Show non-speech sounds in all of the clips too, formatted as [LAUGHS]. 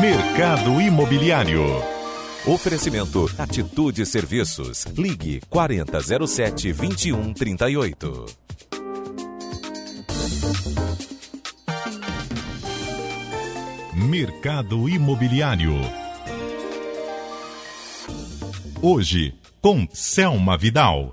Mercado Imobiliário. Oferecimento Atitude Serviços. Ligue 4007 2138. Mercado Imobiliário. Hoje, com Selma Vidal.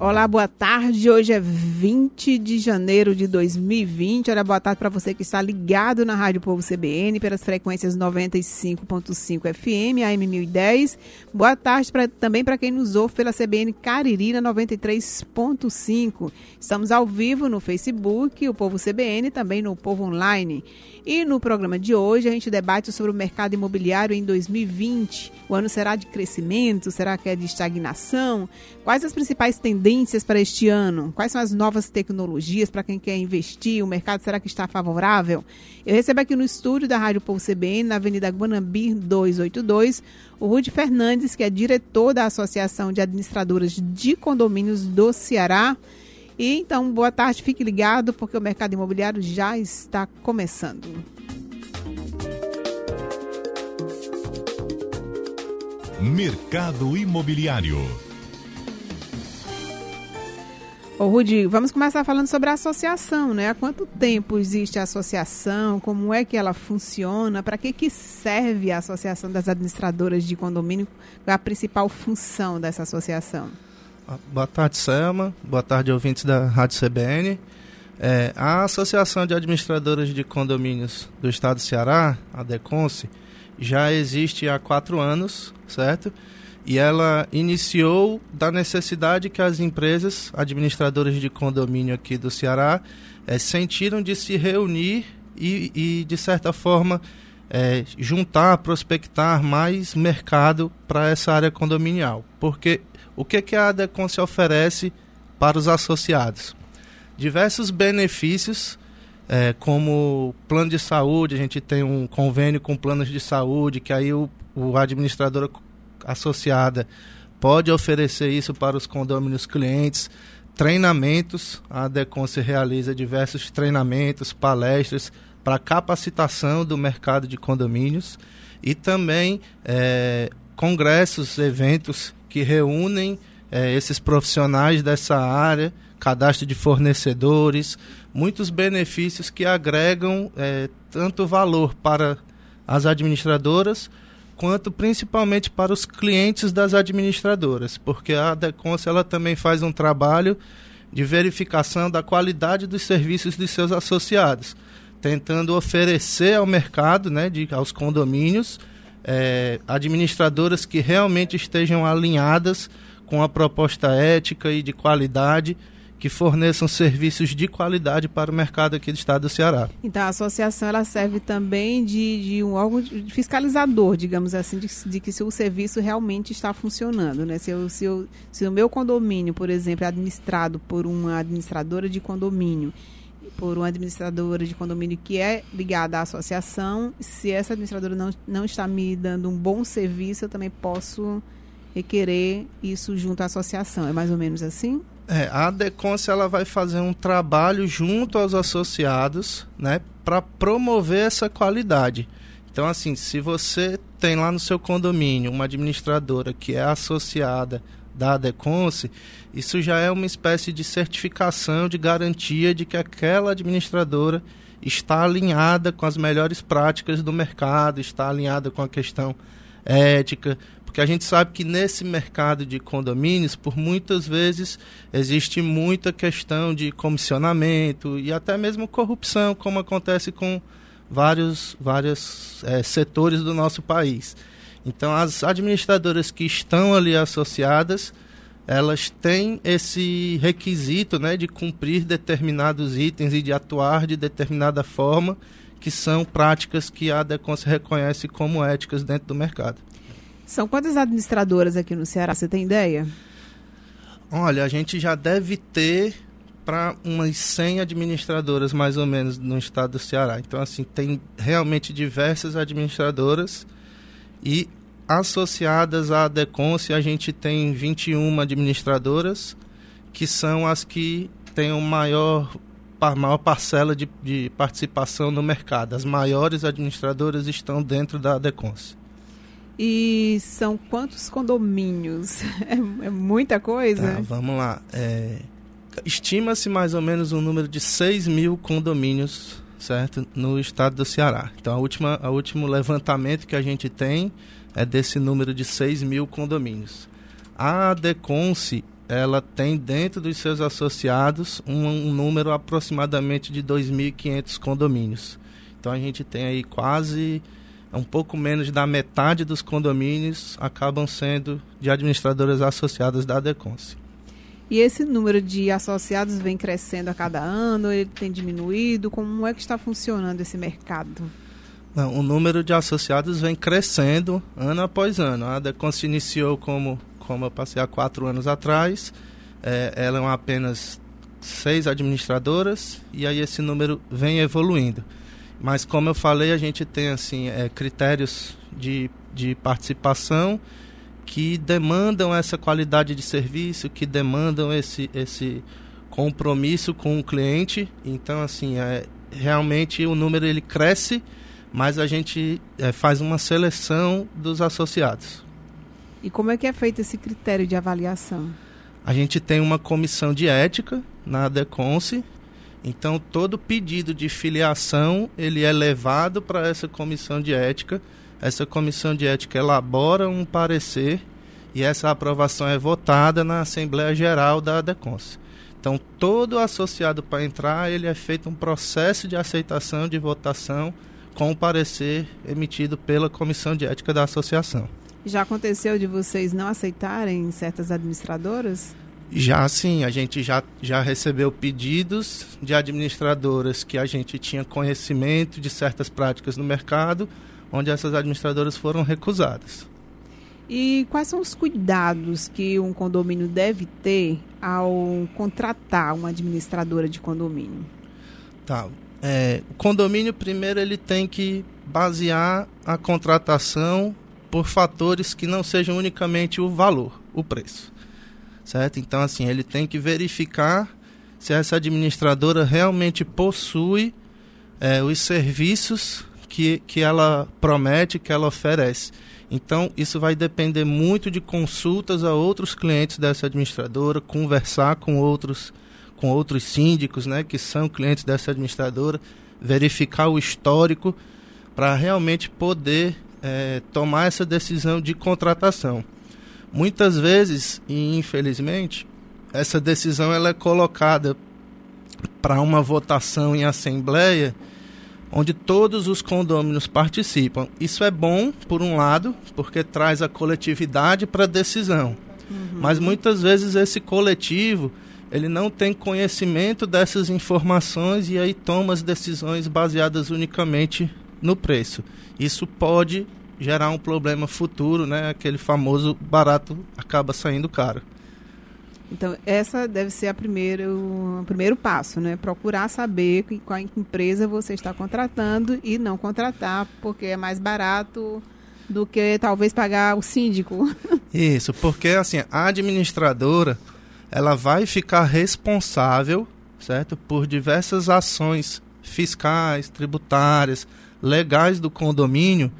Olá, boa tarde. Hoje é 20 de janeiro de 2020. Olha, boa tarde para você que está ligado na Rádio Povo CBN pelas frequências 95.5 FM, AM 1010. Boa tarde pra, também para quem nos ouve pela CBN Cariri na 93.5. Estamos ao vivo no Facebook, o Povo CBN, também no Povo Online. E no programa de hoje a gente debate sobre o mercado imobiliário em 2020. O ano será de crescimento? Será que é de estagnação? Quais as principais tendências para este ano? Quais são as novas tecnologias para quem quer investir? O mercado será que está favorável? Eu recebo aqui no estúdio da Rádio Povo CBN, na Avenida Guanambi 282, o Rude Fernandes, que é diretor da Associação de Administradoras de Condomínios do Ceará. E então, boa tarde, fique ligado, porque o mercado imobiliário já está começando. Mercado Imobiliário. Ô, Rudi, vamos começar falando sobre a associação, né? Há quanto tempo existe a associação? Como é que ela funciona? Para que, que serve a Associação das Administradoras de Condomínio? Qual é a principal função dessa associação? Boa tarde, Selma. Boa tarde, ouvintes da Rádio CBN. É, a Associação de Administradoras de Condomínios do Estado do Ceará, a DECONSE, já existe há quatro anos, certo? E ela iniciou da necessidade que as empresas administradoras de condomínio aqui do Ceará é, sentiram de se reunir e, e de certa forma, é, juntar, prospectar mais mercado para essa área condominial. Porque o que, que a ADECON se oferece para os associados? Diversos benefícios, é, como plano de saúde, a gente tem um convênio com planos de saúde, que aí o, o administrador associada pode oferecer isso para os condôminos clientes. Treinamentos, a Decon se realiza diversos treinamentos, palestras para capacitação do mercado de condomínios e também é, congressos, eventos que reúnem é, esses profissionais dessa área, cadastro de fornecedores, muitos benefícios que agregam é, tanto valor para as administradoras quanto principalmente para os clientes das administradoras, porque a Decons ela também faz um trabalho de verificação da qualidade dos serviços de seus associados, tentando oferecer ao mercado, né, de, aos condomínios, é, administradoras que realmente estejam alinhadas com a proposta ética e de qualidade que forneçam serviços de qualidade para o mercado aqui do estado do Ceará. Então a associação ela serve também de, de um órgão fiscalizador, digamos assim, de, de, que se o serviço realmente está funcionando, né? Se, eu, se, eu, se o meu condomínio, por exemplo, é administrado por uma administradora de condomínio, por uma administradora de condomínio que é ligada à associação, se essa administradora não, não está me dando um bom serviço, eu também posso requerer isso junto à associação. É mais ou menos assim? É, a Decons ela vai fazer um trabalho junto aos associados, né, para promover essa qualidade. Então, assim, se você tem lá no seu condomínio uma administradora que é associada da Deconce, isso já é uma espécie de certificação, de garantia de que aquela administradora está alinhada com as melhores práticas do mercado, está alinhada com a questão ética, porque a gente sabe que nesse mercado de condomínios, por muitas vezes, existe muita questão de comissionamento e até mesmo corrupção, como acontece com vários, vários é, setores do nosso país. Então, as administradoras que estão ali associadas, elas têm esse requisito né, de cumprir determinados itens e de atuar de determinada forma, que são práticas que a ADECON reconhece como éticas dentro do mercado. São quantas administradoras aqui no Ceará? Você tem ideia? Olha, a gente já deve ter para umas 100 administradoras mais ou menos no estado do Ceará. Então, assim, tem realmente diversas administradoras e associadas à Deconce, a gente tem 21 administradoras que são as que têm o maior maior parcela de, de participação no mercado. As maiores administradoras estão dentro da Adecons. E são quantos condomínios? [LAUGHS] É, é muita coisa? Tá, vamos lá. É, Estima-se mais ou menos um número de 6 mil condomínios certo? no estado do Ceará. Então, a última, a último levantamento que a gente tem é desse número de 6 mil condomínios. A Deconce, ela tem dentro dos seus associados um, um número aproximadamente de 2.500 condomínios. Então, a gente tem aí quase um pouco menos da metade dos condomínios acabam sendo de administradoras associadas da Deconce. E esse número de associados vem crescendo a cada ano, ele tem diminuído? Como é que está funcionando esse mercado? Não, o número de associados vem crescendo ano após ano. A Decon se iniciou como, como eu passei há quatro anos atrás. É, eram apenas seis administradoras e aí esse número vem evoluindo. Mas como eu falei, a gente tem assim é, critérios de, de participação que demandam essa qualidade de serviço, que demandam esse, esse compromisso com o cliente. Então, assim, é, realmente o número ele cresce, mas a gente é, faz uma seleção dos associados. E como é que é feito esse critério de avaliação? A gente tem uma comissão de ética na Deconce, então todo pedido de filiação ele é levado para essa comissão de ética essa comissão de ética elabora um parecer e essa aprovação é votada na Assembleia Geral da ADECONS. Então, todo associado para entrar, ele é feito um processo de aceitação de votação com o parecer emitido pela Comissão de Ética da Associação. Já aconteceu de vocês não aceitarem certas administradoras? Já sim, a gente já, já recebeu pedidos de administradoras que a gente tinha conhecimento de certas práticas no mercado, onde essas administradoras foram recusadas. E quais são os cuidados que um condomínio deve ter ao contratar uma administradora de condomínio? Tá. É, o condomínio, primeiro, ele tem que basear a contratação por fatores que não sejam unicamente o valor, o preço. Certo? Então, assim, ele tem que verificar se essa administradora realmente possui é, os serviços que, que ela promete, que ela oferece. Então, isso vai depender muito de consultas a outros clientes dessa administradora, conversar com outros, com outros síndicos, né, que são clientes dessa administradora, verificar o histórico para realmente poder é, tomar essa decisão de contratação. Muitas vezes, e infelizmente, essa decisão ela é colocada para uma votação em assembleia onde todos os condôminos participam. Isso é bom, por um lado, porque traz a coletividade para a decisão. Uhum. Mas muitas vezes esse coletivo ele não tem conhecimento dessas informações e aí toma as decisões baseadas unicamente no preço. Isso pode gerar um problema futuro, né? Aquele famoso barato acaba saindo caro. Então, essa deve ser a primeiro, o primeiro passo, né? Procurar saber qual empresa você está contratando e não contratar, porque é mais barato do que talvez pagar o síndico. [LAUGHS] Isso, porque assim, a administradora, ela vai ficar responsável, certo? Por diversas ações fiscais, tributárias, legais do condomínio,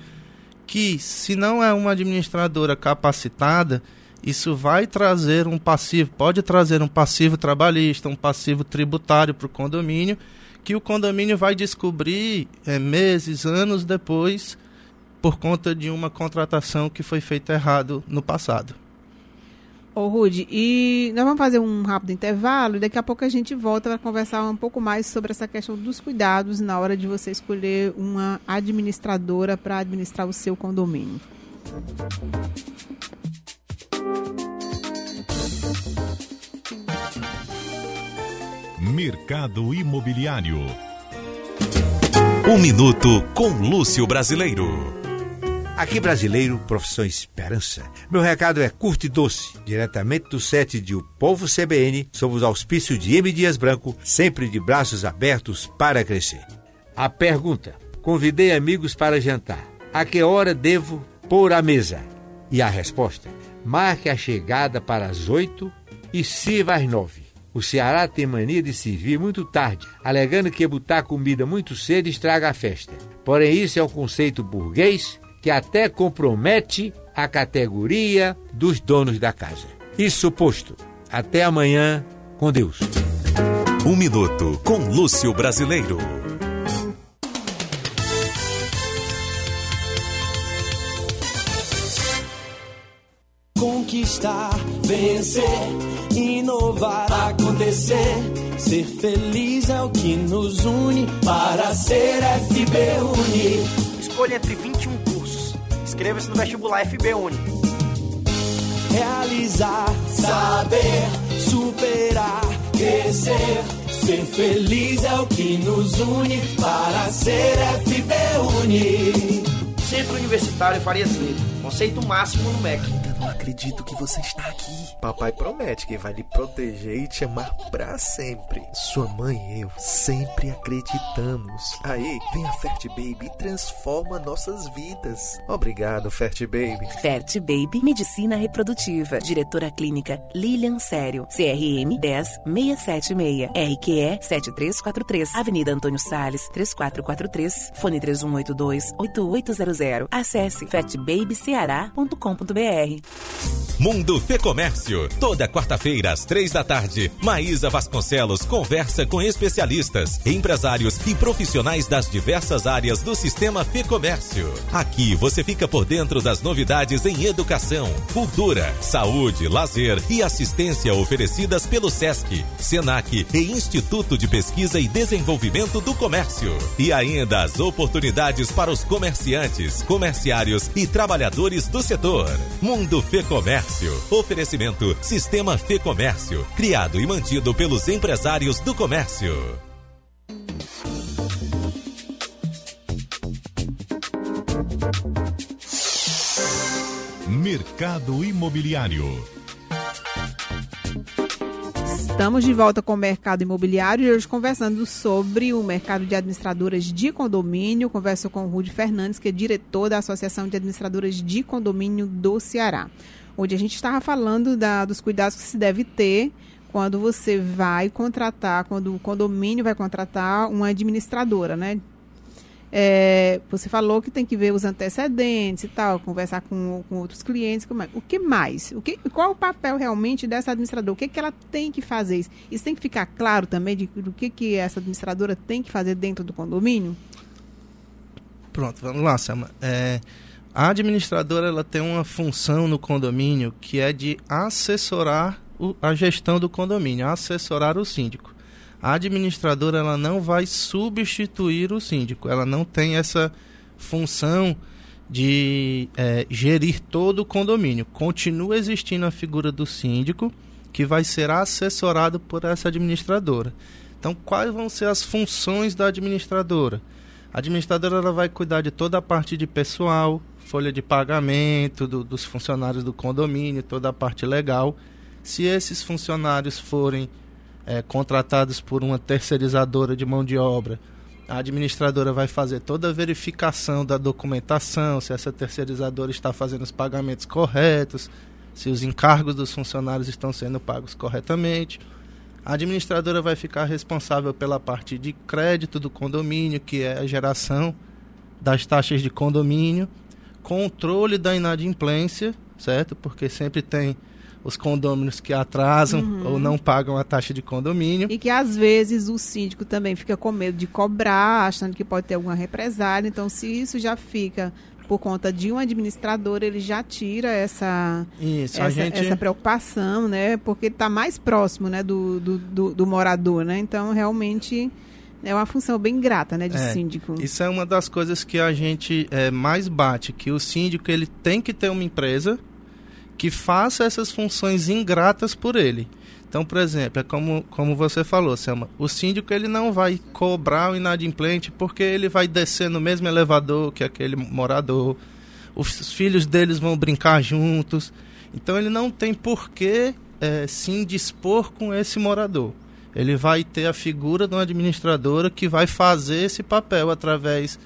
que se não é uma administradora capacitada, isso vai trazer um passivo, pode trazer um passivo trabalhista, um passivo tributário para o condomínio, que o condomínio vai descobrir é, meses, anos depois, por conta de uma contratação que foi feita errado no passado. Ô, Rude, e nós vamos fazer um rápido intervalo e daqui a pouco a gente volta para conversar um pouco mais sobre essa questão dos cuidados na hora de você escolher uma administradora para administrar o seu condomínio. Mercado Imobiliário. Um minuto com Lúcio Brasileiro. Aqui brasileiro, profissão Esperança. Meu recado é curto e doce, diretamente do set de O Povo CBN, sob os auspícios de M. Dias Branco, sempre de braços abertos para crescer. A pergunta: convidei amigos para jantar. A que hora devo pôr a mesa? E a resposta: marque a chegada para as oito e sirva às nove. O Ceará tem mania de servir muito tarde, alegando que botar comida muito cedo estraga a festa. Porém, isso é um conceito burguês que até compromete a categoria dos donos da casa. Isso posto. Até amanhã, com Deus. Um minuto com Lúcio Brasileiro. Conquistar, vencer, inovar, acontecer. Ser feliz é o que nos une para ser FB Uni. Escolha entre 21 cursos. Inscreva-se no vestibular FB Uni. Realizar, saber, superar, crescer. Ser feliz é o que nos une para ser FB Uni. Centro Universitário Farias Leite. Conceito máximo no MEC. Acredito que você está aqui. Papai promete que vai lhe proteger e te amar para sempre. Sua mãe e eu sempre acreditamos. Aí, vem a Fert Baby e transforma nossas vidas. Obrigado, Fert Baby. Fert Baby Medicina Reprodutiva. Diretora Clínica Lilian Sério. CRM 10676. RQE 7343. Avenida Antônio Sales 3443. Fone 3182 8800. Acesse fatbabyceará.com.br. Mundo Fê Comércio. Toda quarta-feira, às três da tarde, Maísa Vasconcelos conversa com especialistas, empresários e profissionais das diversas áreas do sistema Fê Comércio. Aqui você fica por dentro das novidades em educação, cultura, saúde, lazer e assistência oferecidas pelo SESC, SENAC e Instituto de Pesquisa e Desenvolvimento do Comércio. E ainda as oportunidades para os comerciantes, comerciários e trabalhadores do setor. Mundo Fê Comércio. Oferecimento Sistema Fê Comércio. Criado e mantido pelos empresários do comércio. Mercado Imobiliário. Estamos de volta com o mercado imobiliário e hoje conversando sobre o mercado de administradoras de condomínio. Converso com o Rude Fernandes, que é diretor da Associação de Administradoras de Condomínio do Ceará. Onde a gente estava falando da, dos cuidados que se deve ter quando você vai contratar, quando o condomínio vai contratar uma administradora, né? É, você falou que tem que ver os antecedentes e tal, conversar com, com outros clientes. Como é. O que mais? O que, qual o papel realmente dessa administradora? O que, que ela tem que fazer? Isso, isso tem que ficar claro também de, do que, que essa administradora tem que fazer dentro do condomínio? Pronto, vamos lá, Selma. É, a administradora ela tem uma função no condomínio que é de assessorar o, a gestão do condomínio, assessorar o síndico. A administradora ela não vai substituir o síndico, ela não tem essa função de é, gerir todo o condomínio. Continua existindo a figura do síndico, que vai ser assessorado por essa administradora. Então, quais vão ser as funções da administradora? A administradora ela vai cuidar de toda a parte de pessoal, folha de pagamento do, dos funcionários do condomínio, toda a parte legal. Se esses funcionários forem é, contratados por uma terceirizadora de mão de obra, a administradora vai fazer toda a verificação da documentação, se essa terceirizadora está fazendo os pagamentos corretos, se os encargos dos funcionários estão sendo pagos corretamente. A administradora vai ficar responsável pela parte de crédito do condomínio, que é a geração das taxas de condomínio, controle da inadimplência, certo? Porque sempre tem os condôminos que atrasam uhum. ou não pagam a taxa de condomínio. E que às vezes o síndico também fica com medo de cobrar, achando que pode ter alguma represália. Então, se isso já fica por conta de um administrador, ele já tira essa, isso, essa, gente... essa, preocupação, né? Porque está mais próximo né, do, do, do, do morador, né? Então, realmente é uma função bem grata, né, de é, síndico. Isso é uma das coisas que a gente é, mais bate, que o síndico ele tem que ter uma empresa que faça essas funções ingratas por ele. Então, por exemplo, é como, como você falou, Selma, o síndico ele não vai cobrar o inadimplente porque ele vai descer no mesmo elevador que aquele morador, os filhos deles vão brincar juntos, então ele não tem por que é, se indispor com esse morador. Ele vai ter a figura de uma administradora que vai fazer esse papel através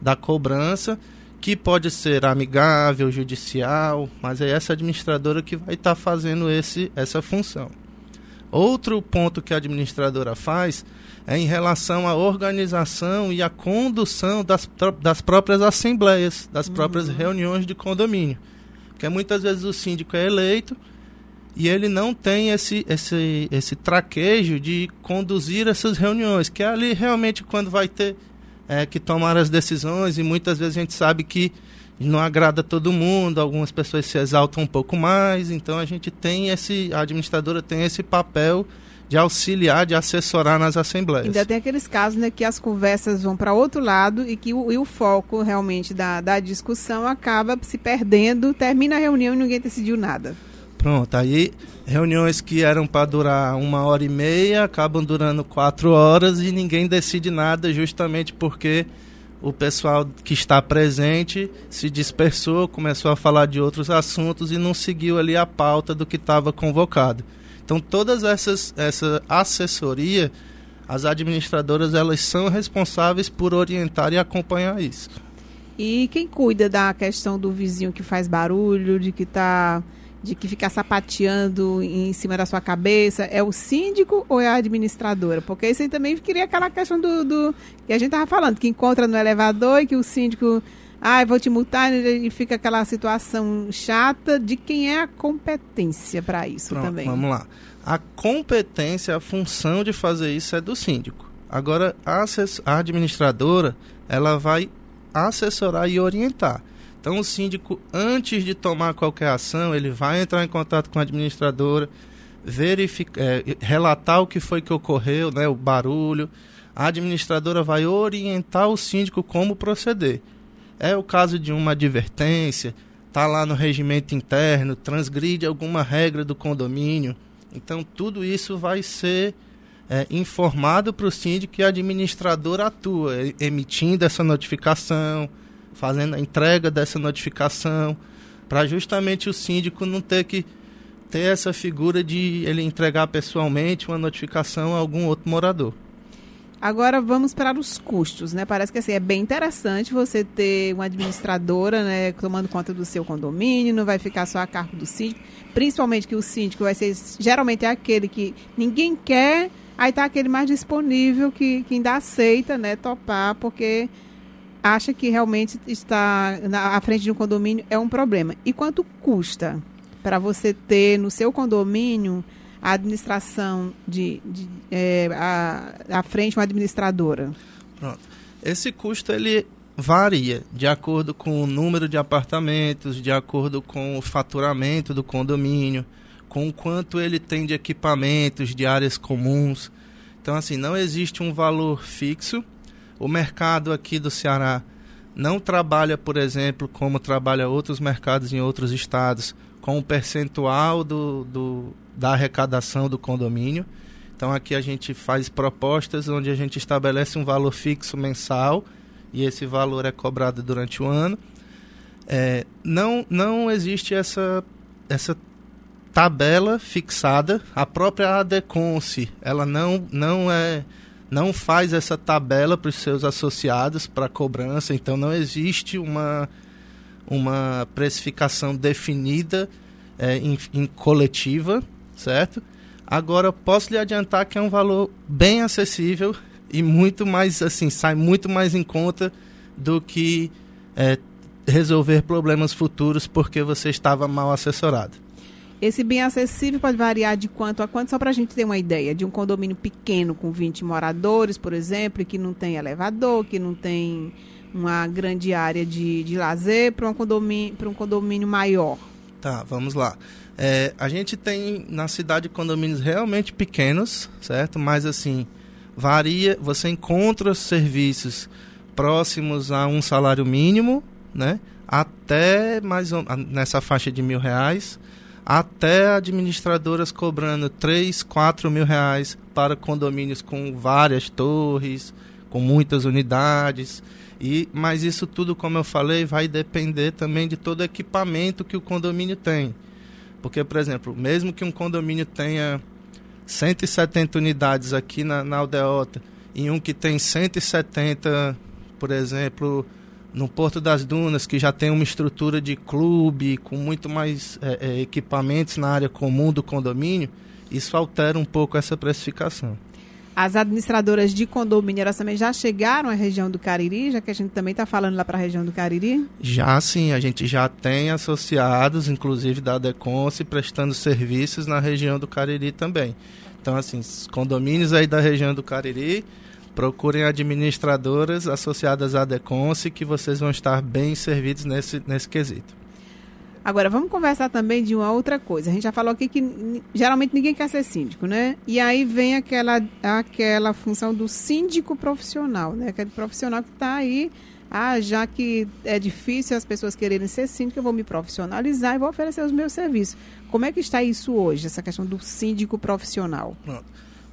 da cobrança, que pode ser amigável, judicial, mas é essa administradora que vai estar tá fazendo esse, essa função. Outro ponto que a administradora faz é em relação à organização e à condução das, das próprias assembleias, das próprias uhum. reuniões de condomínio. Porque muitas vezes o síndico é eleito e ele não tem esse, esse, esse traquejo de conduzir essas reuniões, que é ali realmente quando vai ter é, que tomar as decisões, e muitas vezes a gente sabe que não agrada todo mundo, algumas pessoas se exaltam um pouco mais, então a gente tem esse, a administradora tem esse papel de auxiliar, de assessorar nas assembleias. Ainda tem aqueles casos né, que as conversas vão para outro lado e que o, e o foco realmente da, da discussão acaba se perdendo, termina a reunião e ninguém decidiu nada. Pronto, aí reuniões que eram para durar uma hora e meia acabam durando quatro horas e ninguém decide nada justamente porque o pessoal que está presente se dispersou, começou a falar de outros assuntos e não seguiu ali a pauta do que estava convocado. Então todas essas essa assessoria, as administradoras elas são responsáveis por orientar e acompanhar isso. E quem cuida da questão do vizinho que faz barulho, de que está de que fica sapateando em cima da sua cabeça, é o síndico ou é a administradora? Porque isso aí também queria aquela questão do, do que a gente estava falando, que encontra no elevador e que o síndico, ah, vou te multar, e fica aquela situação chata de quem é a competência para isso Pronto, também. Vamos lá. A competência, a função de fazer isso é do síndico. Agora, a, a administradora, ela vai assessorar e orientar. Então, o síndico, antes de tomar qualquer ação, ele vai entrar em contato com a administradora, verificar, é, relatar o que foi que ocorreu, né, o barulho. A administradora vai orientar o síndico como proceder. É o caso de uma advertência, está lá no regimento interno, transgride alguma regra do condomínio. Então, tudo isso vai ser é, informado para o síndico e a administradora atua, emitindo essa notificação, fazendo a entrega dessa notificação, para justamente o síndico não ter que ter essa figura de ele entregar pessoalmente uma notificação a algum outro morador. Agora vamos para os custos, né? Parece que assim, é bem interessante você ter uma administradora, né, tomando conta do seu condomínio, não vai ficar só a cargo do síndico, principalmente que o síndico vai ser geralmente é aquele que ninguém quer, aí tá aquele mais disponível que, que ainda aceita, né, topar, porque acha que realmente está na, à frente de um condomínio é um problema. E quanto custa para você ter no seu condomínio a administração de, de é, a, à frente uma administradora? Pronto. Esse custo ele varia de acordo com o número de apartamentos, de acordo com o faturamento do condomínio, com quanto ele tem de equipamentos, de áreas comuns. Então, assim, não existe um valor fixo o mercado aqui do Ceará não trabalha, por exemplo, como trabalha outros mercados em outros estados, com o percentual do, do, da arrecadação do condomínio. Então aqui a gente faz propostas onde a gente estabelece um valor fixo mensal e esse valor é cobrado durante o ano. É, não, não existe essa, essa tabela fixada. A própria ADECONSE, ela não, não é não faz essa tabela para os seus associados para cobrança, então não existe uma, uma precificação definida é, em, em, coletiva, certo? Agora posso lhe adiantar que é um valor bem acessível e muito mais assim sai muito mais em conta do que é, resolver problemas futuros porque você estava mal assessorado. Esse bem acessível pode variar de quanto a quanto, só para a gente ter uma ideia, de um condomínio pequeno com 20 moradores, por exemplo, que não tem elevador, que não tem uma grande área de, de lazer, para um, condomínio, um condomínio maior. Tá, vamos lá. É, a gente tem na cidade condomínios realmente pequenos, certo? Mas assim, varia, você encontra serviços próximos a um salário mínimo, né? Até mais nessa faixa de mil reais até administradoras cobrando 3, 4 mil reais para condomínios com várias torres, com muitas unidades. E, mas isso tudo, como eu falei, vai depender também de todo o equipamento que o condomínio tem. Porque, por exemplo, mesmo que um condomínio tenha 170 unidades aqui na, na Aldeota e um que tem 170, por exemplo, no Porto das Dunas, que já tem uma estrutura de clube, com muito mais é, é, equipamentos na área comum do condomínio, isso altera um pouco essa precificação. As administradoras de condomínio, elas também já chegaram à região do Cariri, já que a gente também está falando lá para a região do Cariri? Já sim, a gente já tem associados, inclusive da Deconce, prestando serviços na região do Cariri também. Então, assim, os condomínios aí da região do Cariri, procurem administradoras associadas à Deconce, que vocês vão estar bem servidos nesse, nesse quesito. Agora, vamos conversar também de uma outra coisa. A gente já falou aqui que geralmente ninguém quer ser síndico, né? E aí vem aquela, aquela função do síndico profissional, né? Aquele profissional que está aí, ah, já que é difícil as pessoas quererem ser síndico, eu vou me profissionalizar e vou oferecer os meus serviços. Como é que está isso hoje, essa questão do síndico profissional?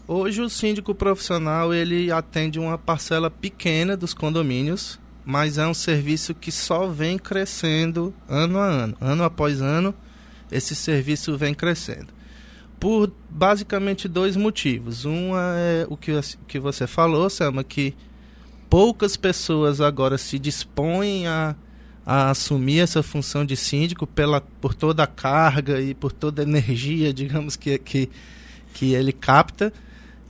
Hoje o síndico profissional, ele atende uma parcela pequena dos condomínios, mas é um serviço que só vem crescendo ano a ano. Ano após ano, esse serviço vem crescendo. Por basicamente dois motivos. Um é o que, que você falou, Selma, que poucas pessoas agora se dispõem a, a assumir essa função de síndico pela, por toda a carga e por toda a energia, [LAUGHS] digamos, que, que, que ele capta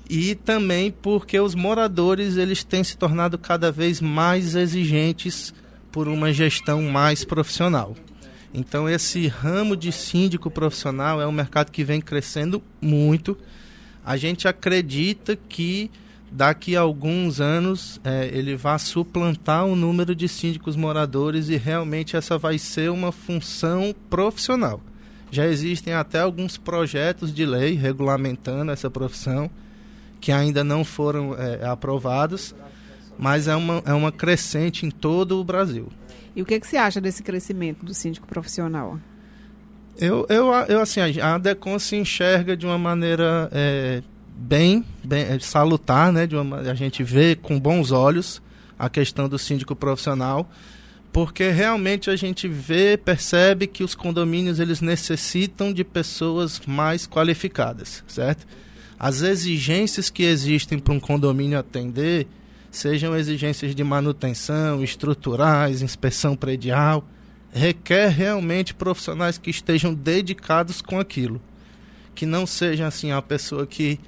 e também porque os moradores eles têm se tornado cada vez mais exigentes por uma gestão mais profissional. Então esse ramo de síndico profissional é um mercado que vem crescendo muito. A gente acredita que daqui a alguns anos é, ele vai suplantar o número de síndicos moradores e realmente essa vai ser uma função profissional. Já existem até alguns projetos de lei regulamentando essa profissão que ainda não foram é, aprovados, mas é uma, é uma crescente em todo o Brasil. E o que, que você acha desse crescimento do síndico profissional? Eu, eu, eu assim, a DECON se enxerga de uma maneira é, bem, bem é, salutar, né? De uma, a gente vê com bons olhos a questão do síndico profissional, porque realmente a gente vê, percebe que os condomínios eles necessitam de pessoas mais qualificadas, certo? As exigências que existem para um condomínio atender, sejam exigências de manutenção, estruturais, inspeção predial, requer realmente profissionais que estejam dedicados com aquilo. Que não seja assim a pessoa que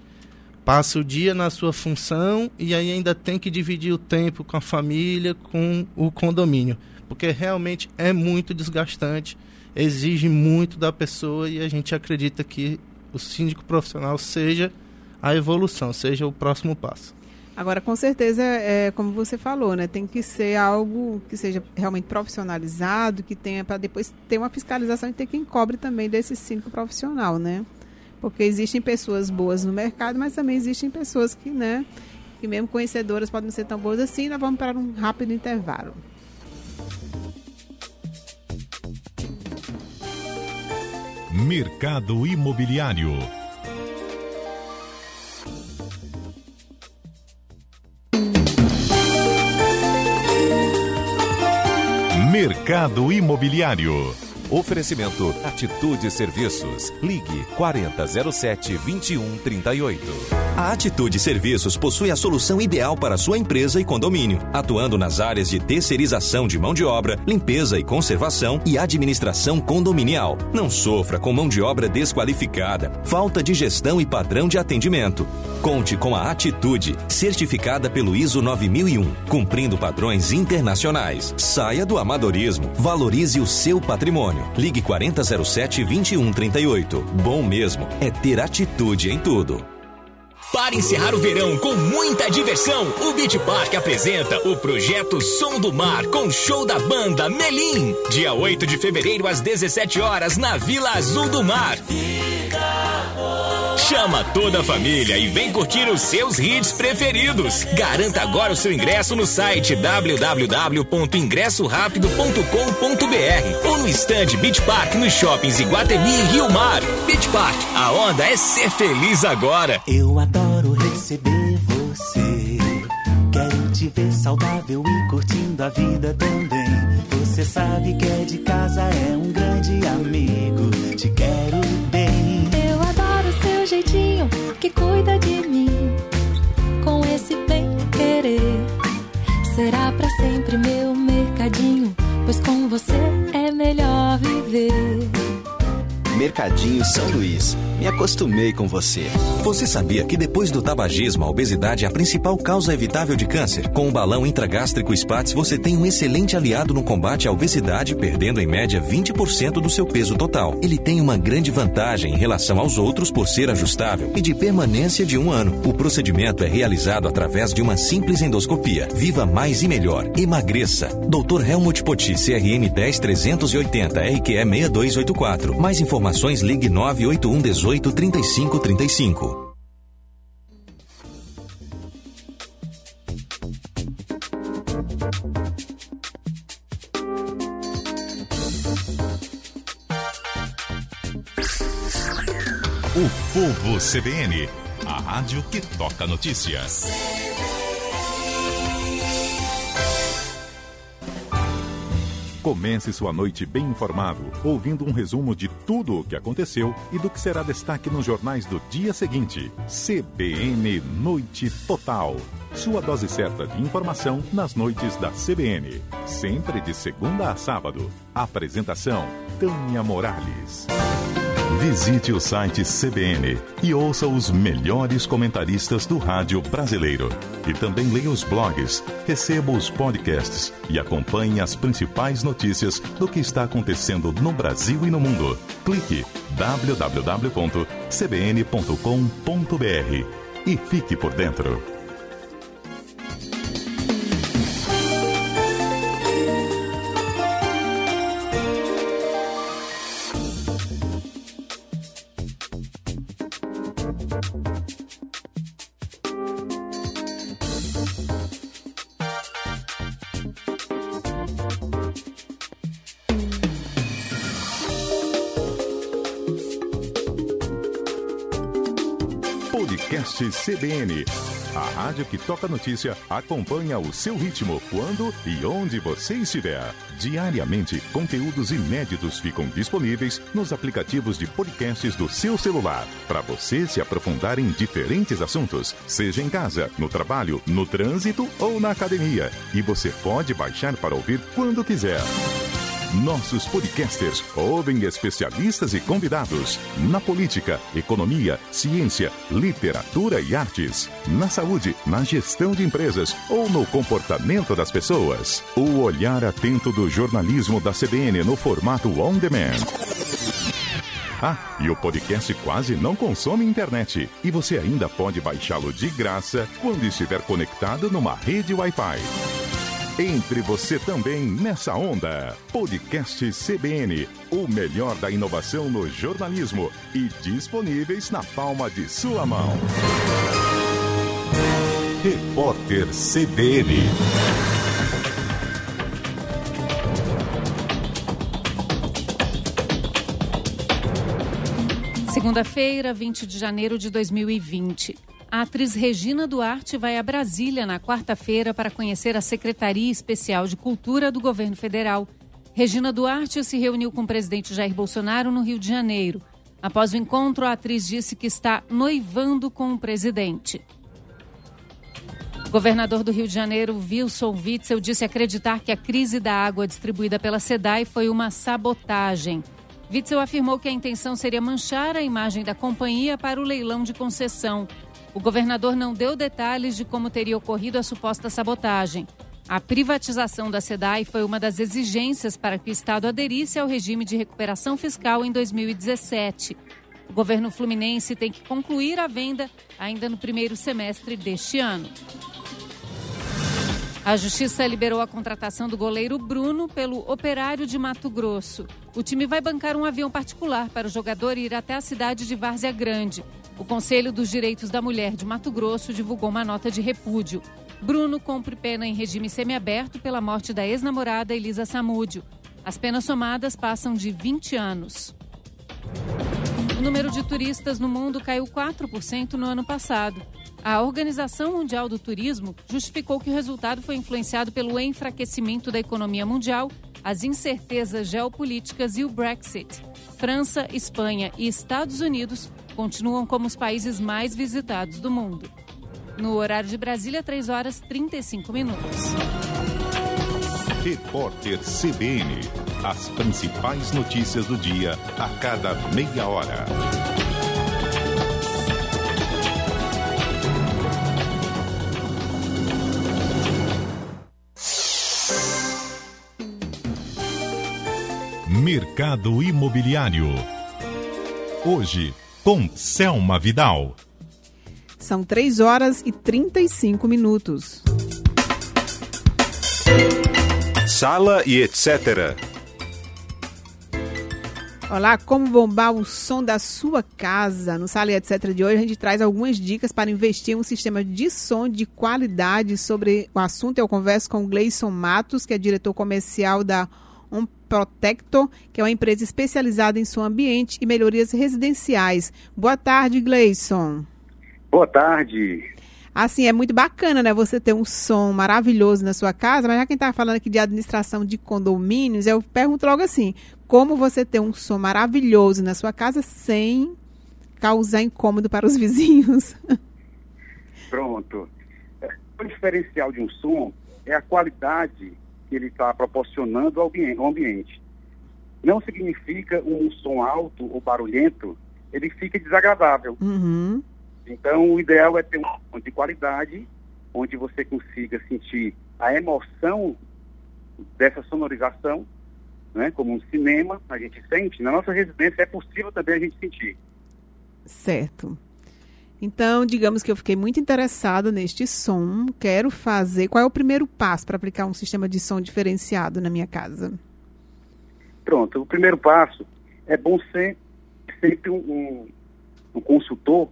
passa o dia na sua função e aí ainda tem que dividir o tempo com a família, com o condomínio. Porque realmente é muito desgastante, exige muito da pessoa e a gente acredita que o síndico profissional seja a evolução, seja o próximo passo. Agora, com certeza, é, como você falou, né, tem que ser algo que seja realmente profissionalizado, que tenha para depois ter uma fiscalização e ter quem cobre também desse síndico profissional, né? Porque existem pessoas boas no mercado, mas também existem pessoas que, né, que mesmo conhecedoras podem ser tão boas assim. Nós vamos para um rápido intervalo. Mercado Imobiliário Mercado Imobiliário. Oferecimento Atitude Serviços. Ligue 4007 2138. A Atitude Serviços possui a solução ideal para sua empresa e condomínio, atuando nas áreas de terceirização de mão de obra, limpeza e conservação e administração condominial. Não sofra com mão de obra desqualificada, falta de gestão e padrão de atendimento. Conte com a Atitude, certificada pelo ISO 9001, cumprindo padrões internacionais. Saia do amadorismo, valorize o seu patrimônio. Ligue 4007 2138. Bom mesmo é ter atitude em tudo. Para encerrar o verão com muita diversão, o Beach Park apresenta o projeto Som do Mar com show da banda Melim. Dia 8 de fevereiro às 17 horas na Vila Azul do Mar. Chama toda a família e vem curtir os seus hits preferidos. Garanta agora o seu ingresso no site www.ingressorapido.com.br ou no stand Beach Park nos shoppings Iguatemi e Rio Mar. Beach Park, a onda é ser feliz agora. Eu adoro receber você. Quero te ver saudável e curtindo a vida também. Você sabe que é de casa, é um grande amigo. Te quero jeitinho que cuida de mim. Com esse bem querer. Será para sempre meu mercadinho. Pois com você é melhor viver. Mercadinho São Luís Me acostumei com você. Você sabia que depois do tabagismo, a obesidade é a principal causa evitável de câncer? Com o balão intragástrico Spatz, você tem um excelente aliado no combate à obesidade, perdendo em média 20% do seu peso total. Ele tem uma grande vantagem em relação aos outros por ser ajustável e de permanência de um ano. O procedimento é realizado através de uma simples endoscopia. Viva mais e melhor. Emagreça. Dr. Helmut Poti, CRM 10380, RQE 6284. Mais informações ligue 981 18 35 35. O Povo CBN, a rádio que toca notícias. Comece sua noite bem informado, ouvindo um resumo de tudo o que aconteceu e do que será destaque nos jornais do dia seguinte. CBN Noite Total. Sua dose certa de informação nas noites da CBN. Sempre de segunda a sábado. Apresentação: Tânia Morales. Visite o site CBN e ouça os melhores comentaristas do rádio brasileiro. E também leia os blogs, receba os podcasts e acompanhe as principais notícias do que está acontecendo no Brasil e no mundo. Clique www.cbn.com.br e fique por dentro. Rádio que toca notícia acompanha o seu ritmo quando e onde você estiver. Diariamente, conteúdos inéditos ficam disponíveis nos aplicativos de podcasts do seu celular, para você se aprofundar em diferentes assuntos, seja em casa, no trabalho, no trânsito ou na academia. E você pode baixar para ouvir quando quiser. Nossos podcasters ouvem especialistas e convidados na política, economia, ciência, literatura e artes, na saúde, na gestão de empresas ou no comportamento das pessoas. O olhar atento do jornalismo da CBN no formato on demand. Ah, e o podcast quase não consome internet. E você ainda pode baixá-lo de graça quando estiver conectado numa rede Wi-Fi. Entre você também nessa onda. Podcast CBN, o melhor da inovação no jornalismo e disponíveis na palma de sua mão. Repórter CBN. Segunda-feira, 20 de janeiro de 2020. A atriz Regina Duarte vai a Brasília na quarta-feira para conhecer a Secretaria Especial de Cultura do governo federal. Regina Duarte se reuniu com o presidente Jair Bolsonaro no Rio de Janeiro. Após o encontro, a atriz disse que está noivando com o presidente. O governador do Rio de Janeiro, Wilson Witzel, disse acreditar que a crise da água distribuída pela SEDAI foi uma sabotagem. Witzel afirmou que a intenção seria manchar a imagem da companhia para o leilão de concessão. O governador não deu detalhes de como teria ocorrido a suposta sabotagem. A privatização da SEDAI foi uma das exigências para que o Estado aderisse ao regime de recuperação fiscal em 2017. O governo fluminense tem que concluir a venda ainda no primeiro semestre deste ano. A Justiça liberou a contratação do goleiro Bruno pelo Operário de Mato Grosso. O time vai bancar um avião particular para o jogador ir até a cidade de Várzea Grande. O Conselho dos Direitos da Mulher de Mato Grosso divulgou uma nota de repúdio. Bruno cumpre pena em regime semiaberto pela morte da ex-namorada Elisa Samúdio. As penas somadas passam de 20 anos. O número de turistas no mundo caiu 4% no ano passado. A Organização Mundial do Turismo justificou que o resultado foi influenciado pelo enfraquecimento da economia mundial, as incertezas geopolíticas e o Brexit. França, Espanha e Estados Unidos continuam como os países mais visitados do mundo. No horário de Brasília, 3 horas 35 minutos. Repórter CBN. As principais notícias do dia a cada meia hora. Mercado Imobiliário. Hoje, com Selma Vidal. São 3 horas e 35 minutos. Sala e etc. Olá, como bombar o som da sua casa? No Sala e Etc. de hoje, a gente traz algumas dicas para investir em um sistema de som de qualidade. Sobre o assunto, eu converso com o Gleison Matos, que é diretor comercial da Protector, que é uma empresa especializada em som ambiente e melhorias residenciais. Boa tarde, Gleison. Boa tarde. Assim, é muito bacana, né? Você ter um som maravilhoso na sua casa, mas já quem está falando aqui de administração de condomínios, eu pergunto logo assim: como você ter um som maravilhoso na sua casa sem causar incômodo para os [LAUGHS] vizinhos? Pronto. O diferencial de um som é a qualidade que ele está proporcionando ao ambiente. Não significa um som alto ou barulhento, ele fica desagradável. Uhum. Então, o ideal é ter um som de qualidade, onde você consiga sentir a emoção dessa sonorização, né? como um cinema, a gente sente. Na nossa residência é possível também a gente sentir. Certo. Então, digamos que eu fiquei muito interessada neste som, quero fazer. Qual é o primeiro passo para aplicar um sistema de som diferenciado na minha casa? Pronto, o primeiro passo é bom ser sempre um, um, um consultor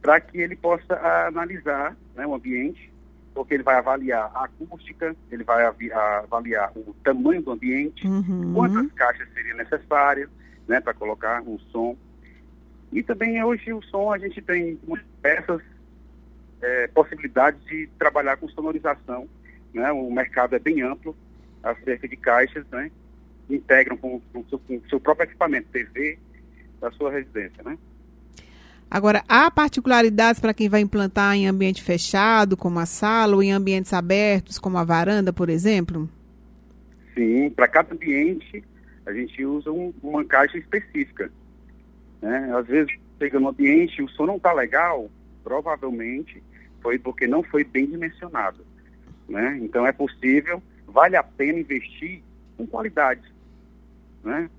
para que ele possa analisar né, o ambiente, porque ele vai avaliar a acústica, ele vai avaliar o tamanho do ambiente, uhum. quantas caixas seriam necessárias né, para colocar um som. E também hoje o som a gente tem diversas é, possibilidades de trabalhar com sonorização. Né? O mercado é bem amplo acerca de caixas, né? integram com, o seu, seu próprio equipamento, TV, da sua residência. Né? Agora, há particularidades para quem vai implantar em ambiente fechado, como a sala, ou em ambientes abertos, como a varanda, por exemplo? Sim, para cada ambiente a gente usa um, uma caixa específica. Né? Às vezes, chega no ambiente o som não está legal, provavelmente foi porque não foi bem dimensionado. Né? Então, é possível, vale a pena investir com qualidade. Né?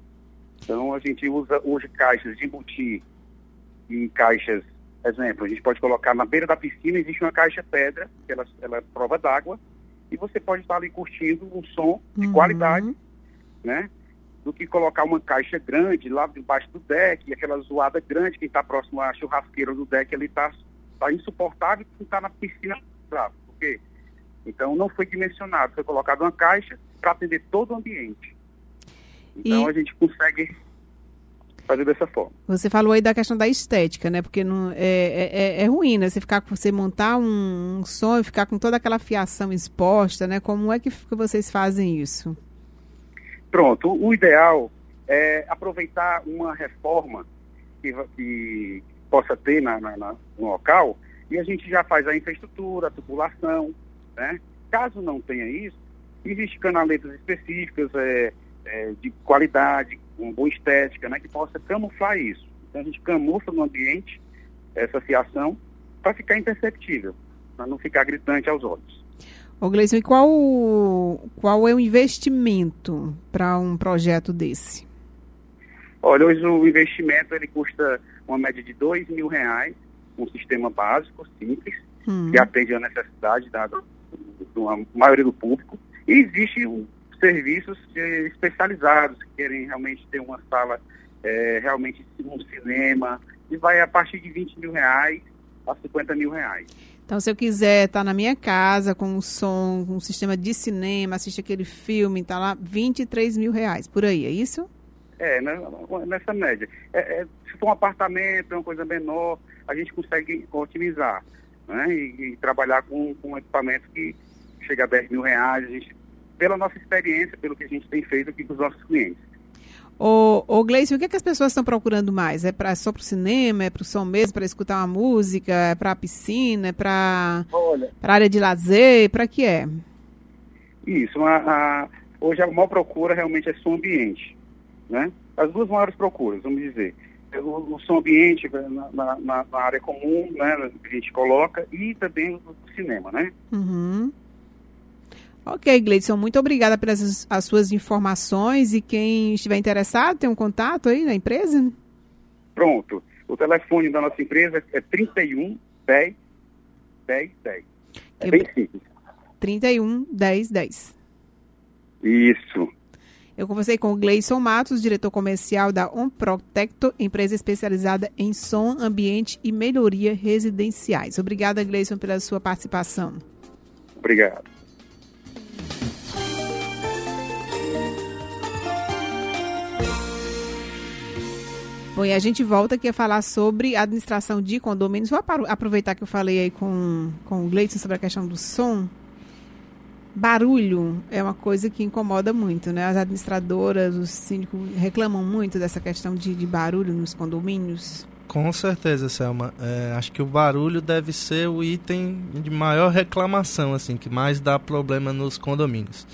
Então, a gente usa hoje caixas de embutir em caixas, exemplo, a gente pode colocar na beira da piscina, existe uma caixa pedra, que ela, ela é prova d'água, e você pode estar ali curtindo um som de Uhum. qualidade, né? Do que colocar uma caixa grande lá debaixo do deck, e aquela zoada grande, quem está próximo à churrasqueira do deck, ele está tá insuportável quem está na piscina, sabe? Por quê? Então não foi dimensionado, foi colocado uma caixa para atender todo o ambiente. Então E- a gente consegue fazer dessa forma. Você falou aí da questão da estética, né? Porque não, é, é, é- é ruim, né? Você, ficar, com- você montar um, um som e ficar com toda aquela fiação exposta, né? Como é que, que vocês fazem isso? Pronto, o ideal é aproveitar uma reforma que, que possa ter na, na- na- no local e a gente já faz a infraestrutura, a tubulação, né? Caso não tenha isso, existem canaletas específicas é, é, de qualidade, com boa estética, né? Que possa camuflar isso. Então a gente camufla no ambiente essa fiação para ficar imperceptível, para não ficar gritante aos olhos. Ô, Gleison, e qual, qual é o investimento para um projeto desse? Olha, hoje o investimento ele custa uma média de dois mil reais, um sistema básico, simples, Hum. que atende a necessidade da, da maioria do público. E existem um, serviços eh, especializados que querem realmente ter uma sala, eh, realmente um cinema, e vai a partir de 20 mil reais a 50 mil reais. Então, se eu quiser estar na minha casa com um som, com um sistema de cinema, assistir aquele filme, tá lá, 23 mil reais, por aí, é isso? É, né, nessa média. É, é, se for um apartamento, é uma coisa menor, a gente consegue otimizar né, e, e trabalhar com, com um equipamento que chega a 10 mil reais, a gente, pela nossa experiência, pelo que a gente tem feito aqui com os nossos clientes. Ô, ô Gleison, o que, é que as pessoas estão procurando mais? É pra, só para o cinema, é para o som mesmo, para escutar uma música, é para a piscina, é para a área de lazer, para que é? Isso, a, a- hoje a maior procura realmente é som ambiente, né? As duas maiores procuras, vamos dizer. O, o som ambiente na, na- na- área comum, né, que a gente coloca, e também o cinema, né? Uhum. Ok, Gleidson, muito obrigada pelas as suas informações e quem estiver interessado, tem um contato aí na empresa? Pronto. O telefone da nossa empresa é 31 10 10 10. É bem simples. 31 10 10. Isso. Eu conversei com o Gleison Matos, diretor comercial da Protecto, empresa especializada em som, ambiente e melhoria residenciais. Obrigada, Gleison, pela sua participação. Obrigado. Bom, e a gente volta aqui a falar sobre administração de condomínios. Vou aproveitar que eu falei aí com, com o Gleison sobre a questão do som. Barulho é uma coisa que incomoda muito, né? As administradoras, os síndicos reclamam muito dessa questão de, de barulho nos condomínios. Com certeza, Selma. É, acho que o barulho deve ser o item de maior reclamação, assim, que mais dá problema nos condomínios.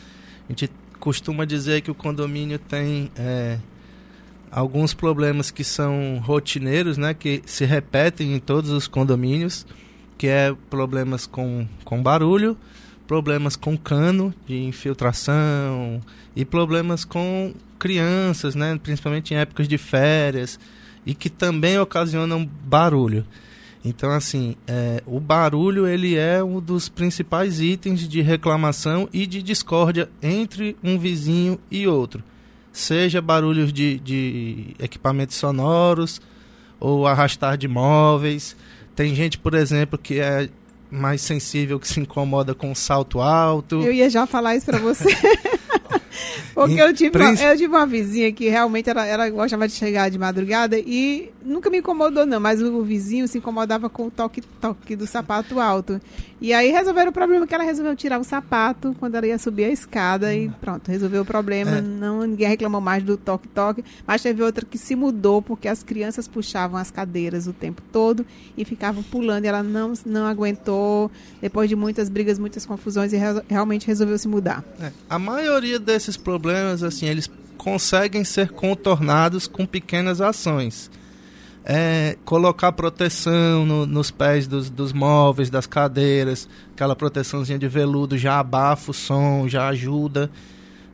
A gente costuma dizer que o condomínio tem é, alguns problemas que são rotineiros, né, que se repetem em todos os condomínios, que é problemas com, com barulho, problemas com cano de infiltração e problemas com crianças, né, principalmente em épocas de férias, e que também ocasionam barulho. Então, assim, é, o barulho ele é um dos principais itens de reclamação e de discórdia entre um vizinho e outro seja barulhos de, de equipamentos sonoros ou arrastar de móveis. Tem gente, por exemplo, que é mais sensível, que se incomoda com salto alto. Eu ia já falar isso para você. [LAUGHS] Porque eu tive, uma, eu tive uma vizinha que realmente ela, ela gostava de chegar de madrugada e nunca me incomodou, não, mas o vizinho se incomodava com o toque-toque do sapato alto. E aí resolveram o problema que ela resolveu tirar o sapato quando ela ia subir a escada e pronto, resolveu o problema. É. Não, ninguém reclamou mais do toque-toque, mas teve outra que se mudou porque as crianças puxavam as cadeiras o tempo todo e ficavam pulando e ela não, não aguentou. Depois de muitas brigas, muitas confusões, e re realmente resolveu se mudar. É. A maioria desses problemas, assim, eles conseguem ser contornados com pequenas ações é, colocar proteção no, nos pés dos, dos móveis, das cadeiras, aquela proteçãozinha de veludo já abafa o som, já ajuda.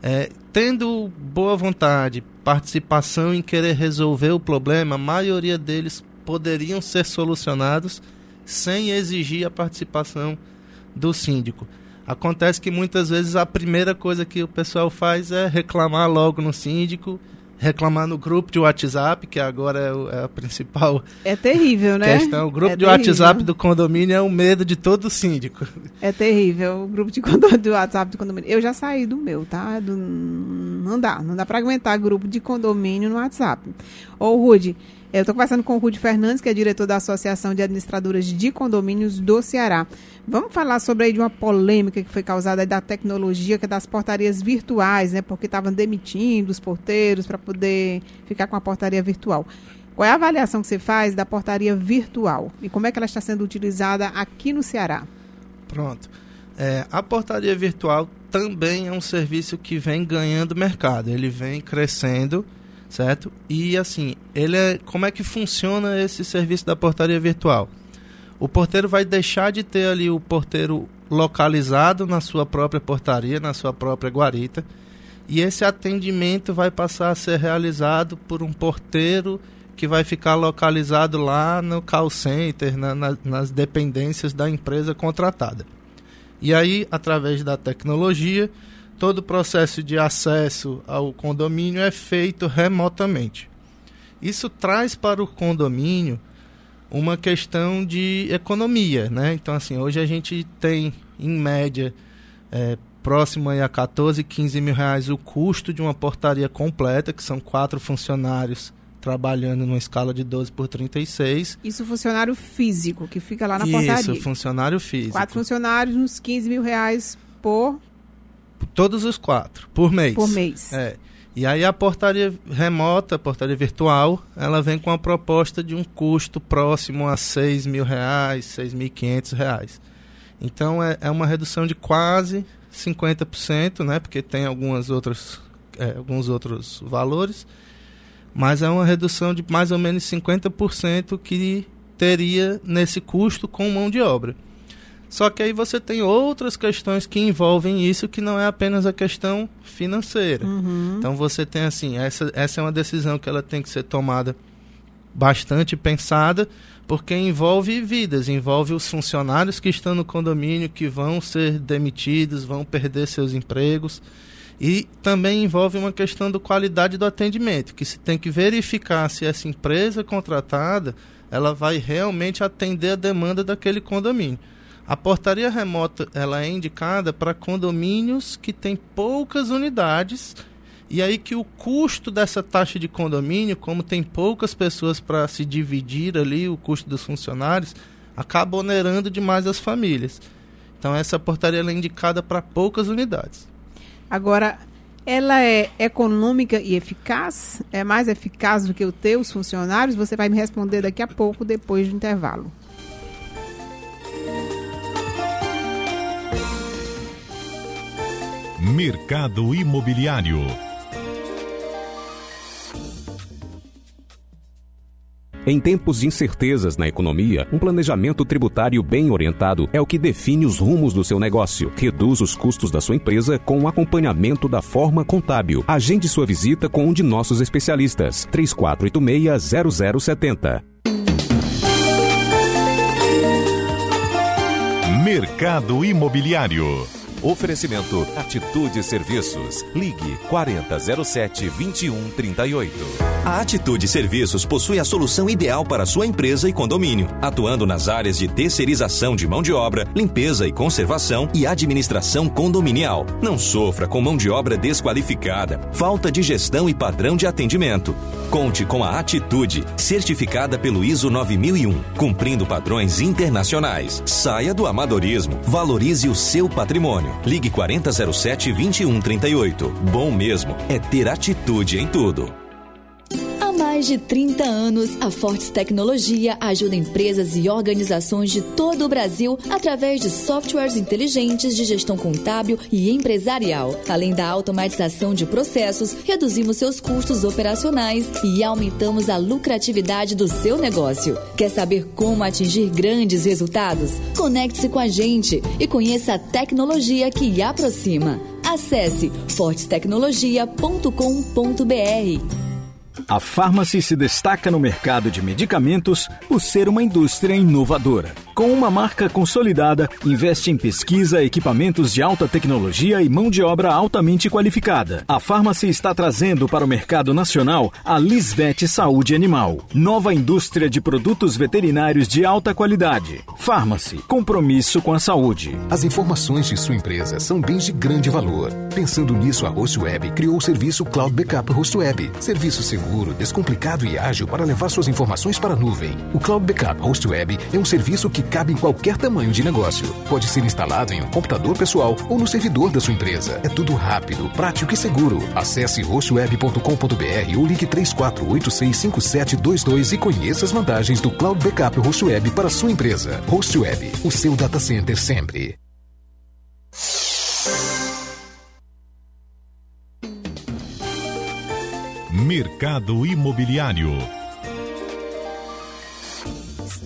É, tendo boa vontade, participação em querer resolver o problema, a maioria deles poderiam ser solucionados sem exigir a participação do síndico. Acontece que muitas vezes a primeira coisa que o pessoal faz é reclamar logo no síndico reclamar no grupo de WhatsApp, que agora é, é a principal é terrível, né? questão. O grupo é de terrível. WhatsApp do condomínio é o medo de todo síndico. É terrível, o grupo de, de WhatsApp do condomínio. Eu já saí do meu, tá? Do, não dá, não dá para aguentar grupo de condomínio no WhatsApp. Ô, Rude, eu estou conversando com o Rude Fernandes, que é diretor da Associação de Administradoras de Condomínios do Ceará. Vamos falar sobre aí de uma polêmica que foi causada da tecnologia, que é das portarias virtuais, né? Porque estavam demitindo os porteiros para poder ficar com a portaria virtual. Qual é a avaliação que você faz da portaria virtual e como é que ela está sendo utilizada aqui no Ceará? Pronto. É, a portaria virtual também é um serviço que vem ganhando mercado, ele vem crescendo certo? E assim, ele é, como é que funciona esse serviço da portaria virtual? O porteiro vai deixar de ter ali o porteiro localizado na sua própria portaria, na sua própria guarita, e esse atendimento vai passar a ser realizado por um porteiro que vai ficar localizado lá no call center, na, na, nas dependências da empresa contratada. E aí, através da tecnologia, todo o processo de acesso ao condomínio é feito remotamente. Isso traz para o condomínio uma questão de economia, né? Então, assim, hoje a gente tem, em média, é, próximo a 14, 15 mil reais o custo de uma portaria completa, que são quatro funcionários trabalhando numa escala de 12 por 36. Isso funcionário físico, que fica lá na Isso, portaria. Isso, funcionário físico. Quatro funcionários, uns 15 mil reais por Todos os quatro, por mês. Por mês. É. E aí a portaria remota, a portaria virtual, ela vem com a proposta de um custo próximo a seis mil reais, seis mil quinhentos reais. Então é, é uma redução de quase 50%, né? Porque tem algumas outras, é, alguns outros valores, mas é uma redução de mais ou menos 50% que teria nesse custo com mão de obra. Só que aí você tem outras questões que envolvem isso que não é apenas a questão financeira. Uhum. Então você tem assim, essa, essa é uma decisão que ela tem que ser tomada bastante pensada, porque envolve vidas, envolve os funcionários que estão no condomínio que vão ser demitidos, vão perder seus empregos. E também envolve uma questão da qualidade do atendimento, que se tem que verificar se essa empresa contratada ela vai realmente atender a demanda daquele condomínio. A portaria remota ela é indicada para condomínios que têm poucas unidades e aí que o custo dessa taxa de condomínio, como tem poucas pessoas para se dividir ali o custo dos funcionários, acaba onerando demais as famílias. Então essa portaria é indicada para poucas unidades. Agora, ela é econômica e eficaz? É mais eficaz do que o ter os funcionários? Você vai me responder daqui a pouco, depois do intervalo. Mercado Imobiliário. Em tempos de incertezas na economia, um planejamento tributário bem orientado é o que define os rumos do seu negócio. Reduz os custos da sua empresa com o acompanhamento da forma contábil. Agende sua visita com um de nossos especialistas. 3486-0070. Mercado Imobiliário. Oferecimento Atitude Serviços. Ligue 4007 2138. A Atitude Serviços possui a solução ideal para sua empresa e condomínio, atuando nas áreas de terceirização de mão de obra, limpeza e conservação e administração condominial. Não sofra com mão de obra desqualificada, falta de gestão e padrão de atendimento. Conte com a Atitude, certificada pelo ISO 9001, cumprindo padrões internacionais. Saia do amadorismo, valorize o seu patrimônio. Ligue 4007 2138. Bom mesmo é ter atitude em tudo. Mais de 30 anos, a Fortes Tecnologia ajuda empresas e organizações de todo o Brasil através de softwares inteligentes de gestão contábil e empresarial. Além da automatização de processos, reduzimos seus custos operacionais e aumentamos a lucratividade do seu negócio. Quer saber como atingir grandes resultados? Conecte-se com a gente e conheça a tecnologia que aproxima. Acesse fortestecnologia.com.br. A Pharmacy se destaca no mercado de medicamentos por ser uma indústria inovadora. Com uma marca consolidada, investe em pesquisa, equipamentos de alta tecnologia e mão de obra altamente qualificada. A Pharmacy está trazendo para o mercado nacional a Lisvet Saúde Animal, nova indústria de produtos veterinários de alta qualidade. Pharmacy, compromisso com a saúde. As informações de sua empresa são bens de grande valor. Pensando nisso, a HostWeb criou o serviço Cloud Backup HostWeb, serviço seguro, descomplicado e ágil para levar suas informações para a nuvem. O Cloud Backup HostWeb é um serviço que cabe em qualquer tamanho de negócio. Pode ser instalado em um computador pessoal ou no servidor da sua empresa. É tudo rápido, prático e seguro. Acesse hostweb.com.br ou ligue 34865722 e conheça as vantagens do Cloud Backup HostWeb para a sua empresa. HostWeb, o seu data center sempre. Mercado Imobiliário.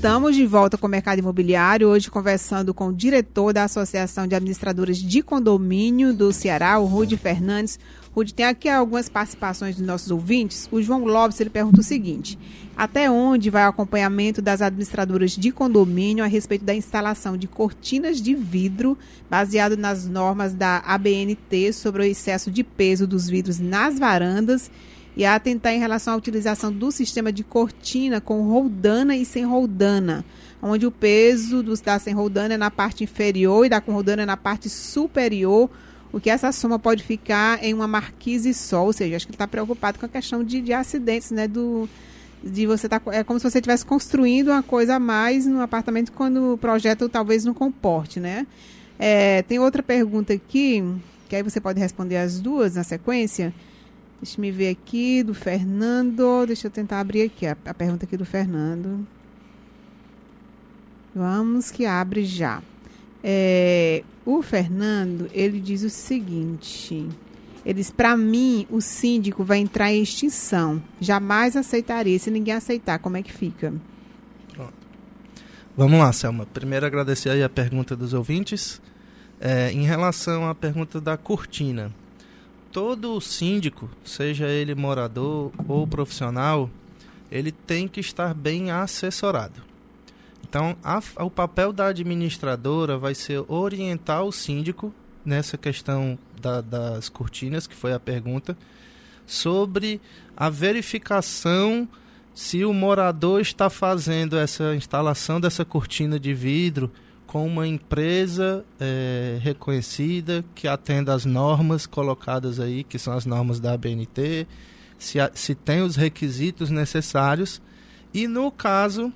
Estamos de volta com o mercado imobiliário, hoje conversando com o diretor da Associação de Administradores de Condomínio do Ceará, o Rude Fernandes. Rude, tem aqui algumas participações dos nossos ouvintes. O João Lopes ele pergunta o seguinte: até onde vai o acompanhamento das administradoras de condomínio a respeito da instalação de cortinas de vidro baseado nas normas da ABNT sobre o excesso de peso dos vidros nas varandas e a atentar em relação à utilização do sistema de cortina com roldana e sem roldana, onde o peso do, da sem roldana é na parte inferior e da com roldana é na parte superior, o que essa soma pode ficar em uma marquise só, ou seja, acho que ele está preocupado com a questão de, de acidentes, né, do, de você tá, é como se você estivesse construindo uma coisa a mais no apartamento quando o projeto talvez não comporte, né? É, tem outra pergunta aqui, que aí você pode responder as duas na sequência, Deixa me ver aqui, do Fernando. Deixa eu tentar abrir aqui a, a pergunta aqui do Fernando. Vamos que abre já. É, o Fernando, ele diz o seguinte. Ele diz, para mim, o síndico vai entrar em extinção. Jamais aceitaria. Se ninguém aceitar, como é que fica? Vamos lá, Selma. Primeiro agradecer aí a pergunta dos ouvintes. É, em relação à pergunta da cortina, todo síndico, seja ele morador ou profissional, ele tem que estar bem assessorado. Então, a, o papel da administradora vai ser orientar o síndico nessa questão da, das cortinas, que foi a pergunta, sobre a verificação se o morador está fazendo essa instalação dessa cortina de vidro com uma empresa é, reconhecida que atenda às normas colocadas aí, que são as normas da ABNT, se, se tem os requisitos necessários. E no caso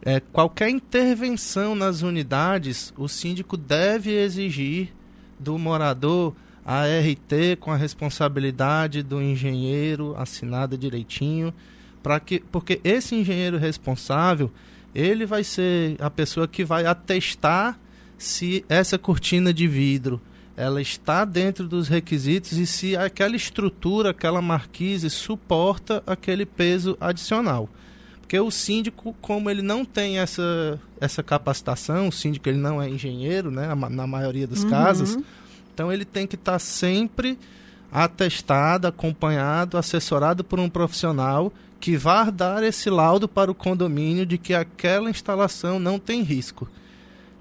é, qualquer intervenção nas unidades, o síndico deve exigir do morador a RT com a responsabilidade do engenheiro assinada direitinho para que porque esse engenheiro responsável ele vai ser a pessoa que vai atestar se essa cortina de vidro ela está dentro dos requisitos e se aquela estrutura, aquela marquise suporta aquele peso adicional. Porque o síndico, como ele não tem essa, essa capacitação, o síndico ele não é engenheiro, né, na maioria dos uhum. casos, então ele tem que estar tá sempre atestado, acompanhado, assessorado por um profissional que vá dar esse laudo para o condomínio de que aquela instalação não tem risco.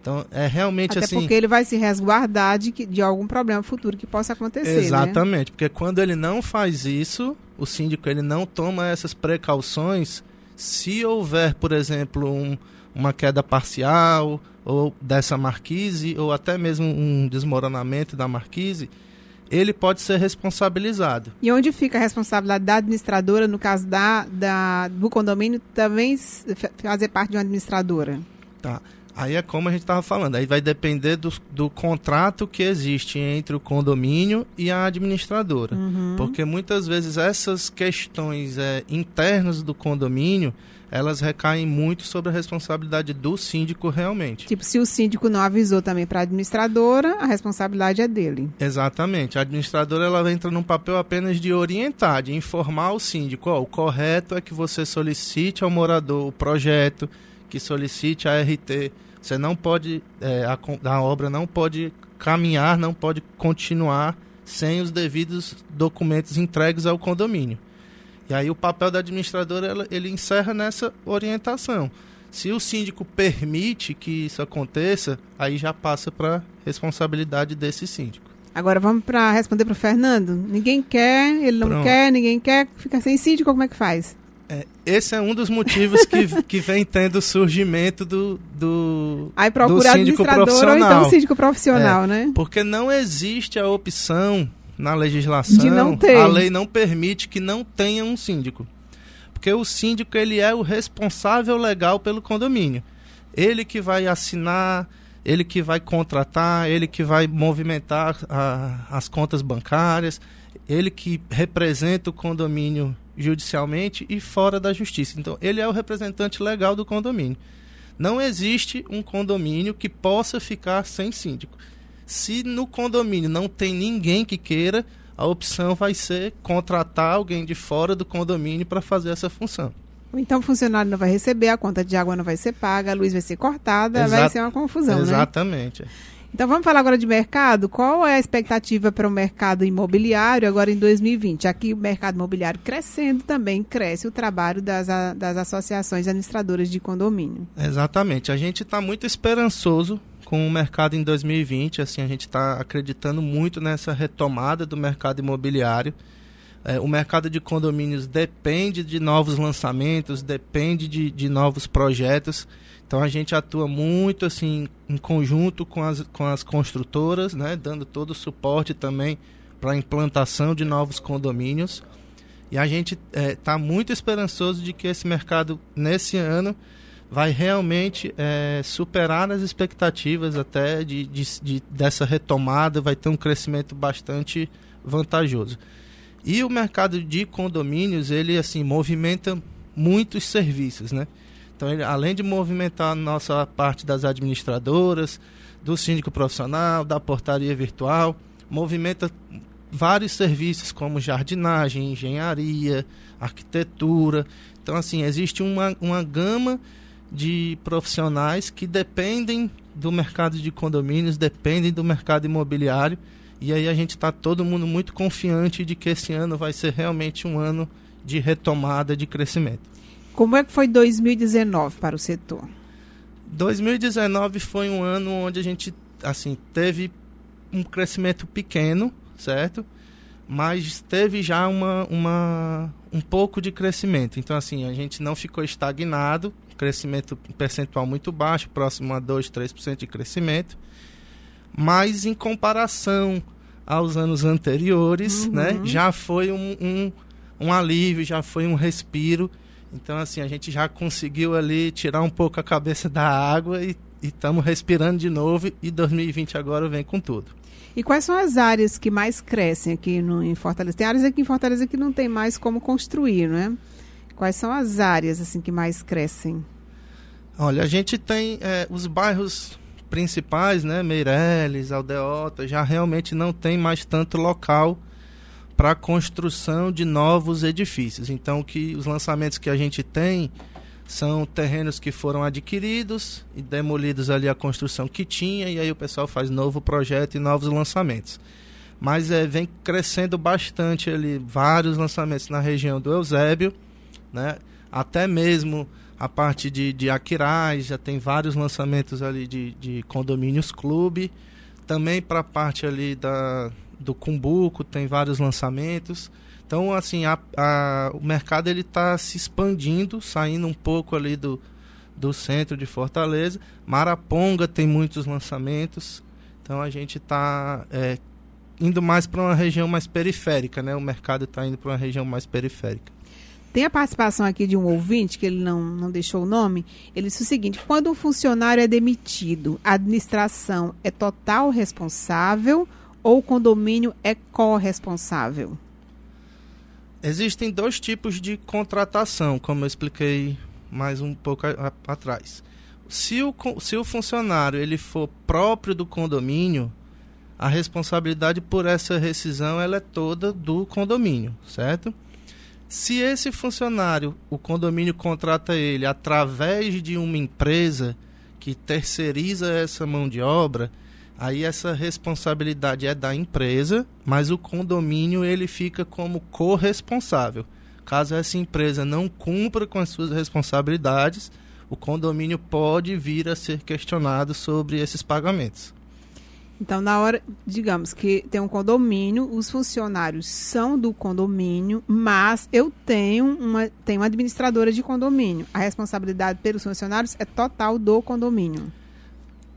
Então, é realmente Até assim. porque ele vai se resguardar de, que, de algum problema futuro que possa acontecer. Né? Exatamente, né? porque quando ele não faz isso, o síndico ele não toma essas precauções. Se houver, por exemplo, um, uma queda parcial ou dessa marquise, ou até mesmo um desmoronamento da marquise, ele pode ser responsabilizado. E onde fica a responsabilidade da administradora, no caso da, da, do condomínio, também fazer parte de uma administradora? Tá. Aí é como a gente estava falando, aí vai depender do, do contrato que existe entre o condomínio e a administradora. Uhum. Porque muitas vezes essas questões é, internas do condomínio, elas recaem muito sobre a responsabilidade do síndico realmente. Tipo, se o síndico não avisou também para a administradora, a responsabilidade é dele. Exatamente. A administradora ela entra num papel apenas de orientar, de informar o síndico, ó, o correto é que você solicite ao morador o projeto, que solicite a RT você não pode, é, a, a obra não pode caminhar, não pode continuar sem os devidos documentos entregues ao condomínio. E aí o papel da administradora ele encerra nessa orientação. Se o síndico permite que isso aconteça, aí já passa para responsabilidade desse síndico. Agora vamos para responder para o Fernando. Ninguém quer, ele não Pronto. quer, ninguém quer, fica sem síndico, como é que faz? É, esse é um dos motivos que, [LAUGHS] que vem tendo o surgimento do, do, Aí procura do síndico profissional. Ou então síndico profissional, é, né? Porque não existe a opção na legislação, a lei não permite que não tenha um síndico. Porque o síndico ele é o responsável legal pelo condomínio. Ele que vai assinar, ele que vai contratar, ele que vai movimentar a, as contas bancárias, ele que representa o condomínio judicialmente e fora da justiça. Então, ele é o representante legal do condomínio. Não existe um condomínio que possa ficar sem síndico. Se no condomínio não tem ninguém que queira, a opção vai ser contratar alguém de fora do condomínio para fazer essa função. Então o funcionário não vai receber, a conta de água não vai ser paga, a luz vai ser cortada, Exa vai ser uma confusão, Exatamente. né? Exatamente. Então vamos falar agora de mercado. Qual é a expectativa para o mercado imobiliário agora em 2020? Aqui o mercado imobiliário crescendo também cresce o trabalho das, das associações administradoras de condomínio. Exatamente. A gente está muito esperançoso com o mercado em 2020. Assim, a gente está acreditando muito nessa retomada do mercado imobiliário. É, o mercado de condomínios depende de novos lançamentos, depende de, de novos projetos. Então a gente atua muito assim em conjunto com as, com as construtoras, né, dando todo o suporte também para a implantação de novos condomínios. E a gente está é, tá muito esperançoso de que esse mercado, nesse ano, vai realmente é, superar as expectativas até de, de, de, dessa retomada, vai ter um crescimento bastante vantajoso. E o mercado de condomínios, ele assim movimenta muitos serviços, né? Então, ele, além de movimentar a nossa parte das administradoras, do síndico profissional, da portaria virtual, movimenta vários serviços como jardinagem, engenharia, arquitetura. Então, assim, existe uma, uma gama de profissionais que dependem do mercado de condomínios, dependem do mercado imobiliário. E aí a gente está todo mundo muito confiante de que esse ano vai ser realmente um ano de retomada de crescimento. Como é que foi 2019 para o setor? 2019 foi um ano onde a gente assim teve um crescimento pequeno, certo? Mas teve já uma, uma um pouco de crescimento. Então assim, a gente não ficou estagnado, crescimento percentual muito baixo, próximo a 2, 3% de crescimento. Mas em comparação aos anos anteriores, uhum. né, já foi um, um, um alívio, já foi um respiro então, assim, a gente já conseguiu ali tirar um pouco a cabeça da água e estamos respirando de novo. E 2020 agora vem com tudo. E quais são as áreas que mais crescem aqui no, em Fortaleza? Tem áreas aqui em Fortaleza que não tem mais como construir, não é? Quais são as áreas assim que mais crescem? Olha, a gente tem é, os bairros principais, né? Meireles, Aldeota, já realmente não tem mais tanto local para a construção de novos edifícios. Então, que os lançamentos que a gente tem são terrenos que foram adquiridos e demolidos ali a construção que tinha e aí o pessoal faz novo projeto e novos lançamentos. Mas é, vem crescendo bastante ali vários lançamentos na região do Eusébio, né? Até mesmo a parte de, de Aquiraz, já tem vários lançamentos ali de, de condomínios clube. Também para a parte ali da, do Cumbuco, tem vários lançamentos. Então, assim, a, a, o mercado ele está se expandindo, saindo um pouco ali do, do centro de Fortaleza. Maraponga tem muitos lançamentos. Então, a gente está é, indo mais para uma região mais periférica, né? O mercado está indo para uma região mais periférica. Tem a participação aqui de um ouvinte, que ele não, não deixou o nome. Ele disse o seguinte: quando um funcionário é demitido, a administração é total responsável ou o condomínio é corresponsável? Existem dois tipos de contratação, como eu expliquei mais um pouco a, a, atrás. Se o, se o funcionário ele for próprio do condomínio, a responsabilidade por essa rescisão ela é toda do condomínio, certo? Se esse funcionário, o condomínio contrata ele através de uma empresa que terceiriza essa mão de obra, Aí essa responsabilidade é da empresa, mas o condomínio ele fica como corresponsável. Caso essa empresa não cumpra com as suas responsabilidades, o condomínio pode vir a ser questionado sobre esses pagamentos. Então, na hora, digamos que tem um condomínio, os funcionários são do condomínio, mas eu tenho uma, tenho uma administradora de condomínio. A responsabilidade pelos funcionários é total do condomínio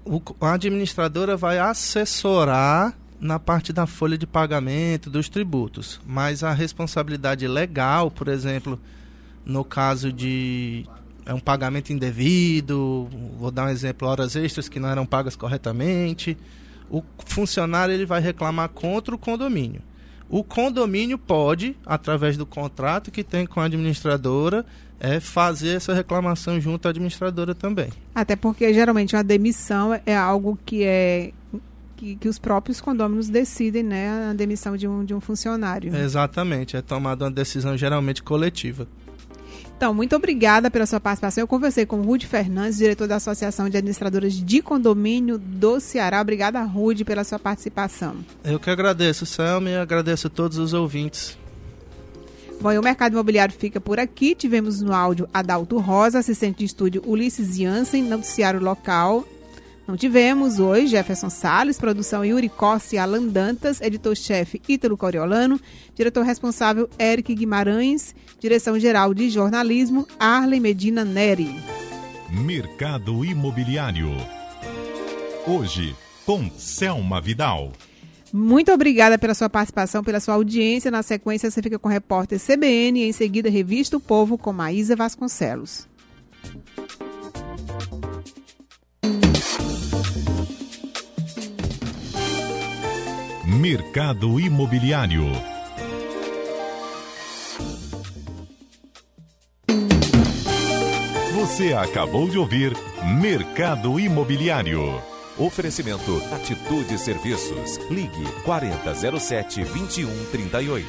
o, a administradora vai assessorar na parte da folha de pagamento dos tributos, mas a responsabilidade legal, por exemplo, no caso de é um pagamento indevido, vou dar um exemplo, horas extras que não eram pagas corretamente, o funcionário ele vai reclamar contra o condomínio. O condomínio pode, através do contrato que tem com a administradora, é fazer essa reclamação junto à administradora também. Até porque geralmente uma demissão é algo que é que, que, os próprios condôminos decidem, né, a demissão de um, de um funcionário. Exatamente, é tomada uma decisão geralmente coletiva. Então, muito obrigada pela sua participação. Eu conversei com Rude Fernandes, diretor da Associação de Administradoras de Condomínio do Ceará. Obrigada, Rude, pela sua participação. Eu que agradeço, Selma, e agradeço a todos os ouvintes. Bom, e o mercado imobiliário fica por aqui. Tivemos no áudio Adalto Rosa, assistente de estúdio Ulisses Jansen, noticiário local. Não tivemos hoje Jefferson Salles, produção Yuri Costa e Alan Dantas, editor-chefe Ítalo Coriolano, diretor responsável Eric Guimarães, direção-geral de jornalismo Arlen Medina Neri. Mercado Imobiliário. Hoje, com Selma Vidal. Muito obrigada pela sua participação, pela sua audiência. Na sequência, você fica com o repórter CBN e em seguida Revista o Povo com Maísa Vasconcelos. Mercado Imobiliário. Você acabou de ouvir Mercado Imobiliário. Oferecimento Atitude Serviços. Ligue 4007 2138.